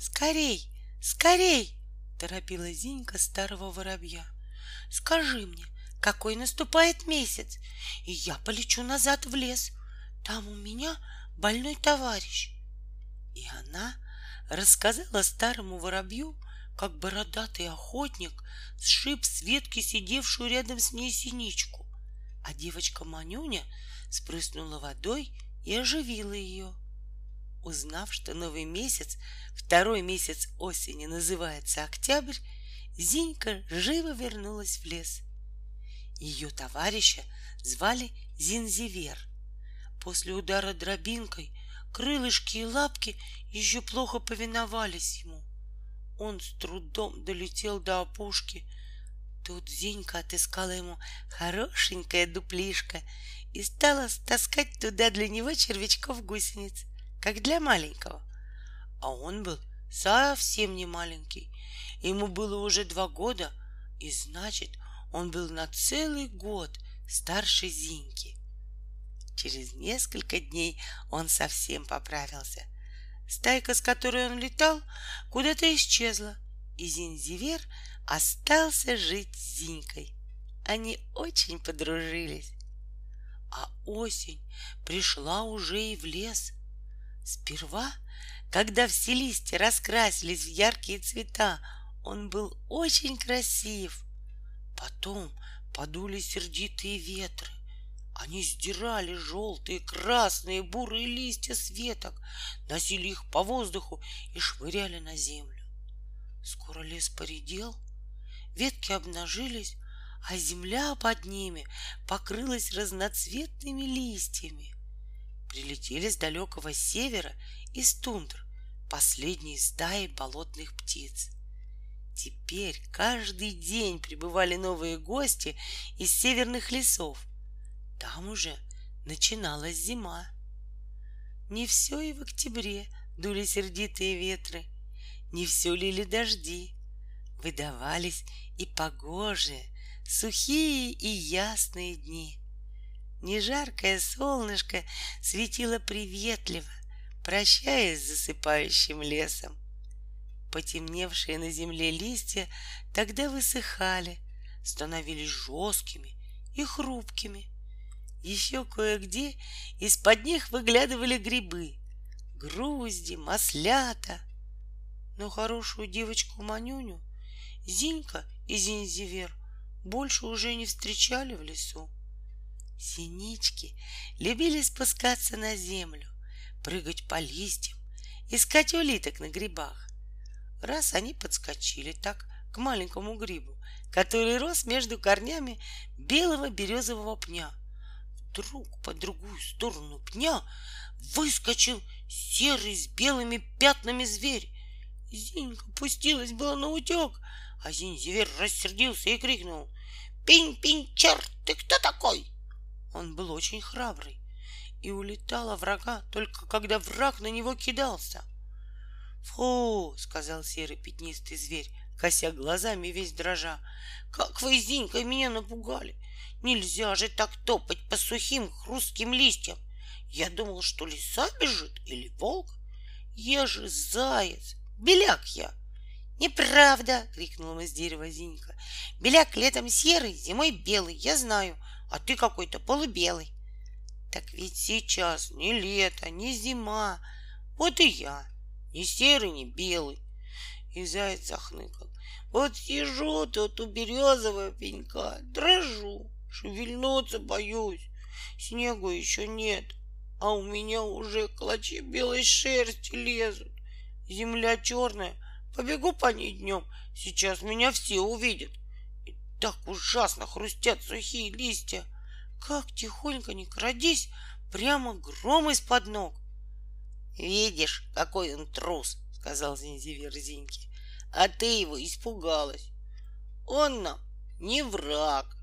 Скорей, скорей! Торопила Зинька старого воробья. Скажи мне, какой наступает месяц, и я полечу назад в лес. Там у меня больной товарищ. И она рассказала старому воробью, как бородатый охотник сшиб с ветки сидевшую рядом с ней синичку, а девочка Манюня спрыснула водой и оживила ее. Узнав, что новый месяц, второй месяц осени называется октябрь, Зинька живо вернулась в лес. Ее товарища звали Зинзивер. После удара дробинкой крылышки и лапки еще плохо повиновались ему. Он с трудом долетел до опушки. Тут Зинька отыскала ему хорошенькое дуплишко и стала таскать туда для него червячков-гусениц, как для маленького. А он был совсем не маленький. Ему было уже два года, и значит, он был на целый год старше Зиньки. Через несколько дней он совсем поправился. Стайка, с которой он летал, куда-то исчезла, и Зинзивер остался жить с Зинькой. Они очень подружились. А осень пришла уже и в лес. Сперва, когда все листья раскрасились в яркие цвета, он был очень красив. Потом подули сердитые ветры. Они сдирали желтые, красные, бурые листья с веток, носили их по воздуху и швыряли на землю. Скоро лес поредел, ветки обнажились, а земля под ними покрылась разноцветными листьями. Прилетели с далекого севера из тундр последние стаи болотных птиц. Теперь каждый день прибывали новые гости из северных лесов. Там уже начиналась зима. Не все и в октябре дули сердитые ветры, не все лили дожди. Выдавались и погожие, сухие и ясные дни. Нежаркое солнышко светило приветливо, прощаясь с засыпающим лесом. Потемневшие на земле листья тогда высыхали, становились жесткими и хрупкими. Еще кое-где из-под них выглядывали грибы, грузди, маслята. Но хорошую девочку Манюню Зинька и Зинзивер больше уже не встречали в лесу. Синички любили спускаться на землю, прыгать по листьям, искать улиток на грибах. Раз они подскочили так к маленькому грибу, который рос между корнями белого березового пня. Вдруг по другую сторону пня выскочил серый с белыми пятнами зверь. Зинька пустилась было на утек, а Зинзивер рассердился и крикнул «Пинь-пинь, черт, ты кто такой?» Он был очень храбрый и улетал от врага только когда враг на него кидался. «Фу!» — сказал серый пятнистый зверь, кося глазами весь дрожа. «Как вы, Зинька, меня напугали! Нельзя же так топать по сухим хрустким листьям! Я думал, что лиса бежит или волк. Я же заяц, беляк я!» «Неправда!» — крикнула из дерева Зинька. «Беляк летом серый, зимой белый, я знаю, а ты какой-то полубелый». «Так ведь сейчас не лето, не зима, вот и я ни серый, ни белый. И заяц захныкал. Вот сижу тут у березового пенька, дрожу, шевельнуться боюсь. Снегу еще нет, а у меня уже клочья белой шерсти лезут. Земля черная, побегу по ней днем, сейчас меня все увидят. И так ужасно хрустят сухие листья. Как тихонько не крадись, прямо гром из-под ног. Видишь, какой он трус, сказал Зинзивер Зиньке. А ты его испугалась. Он нам не враг.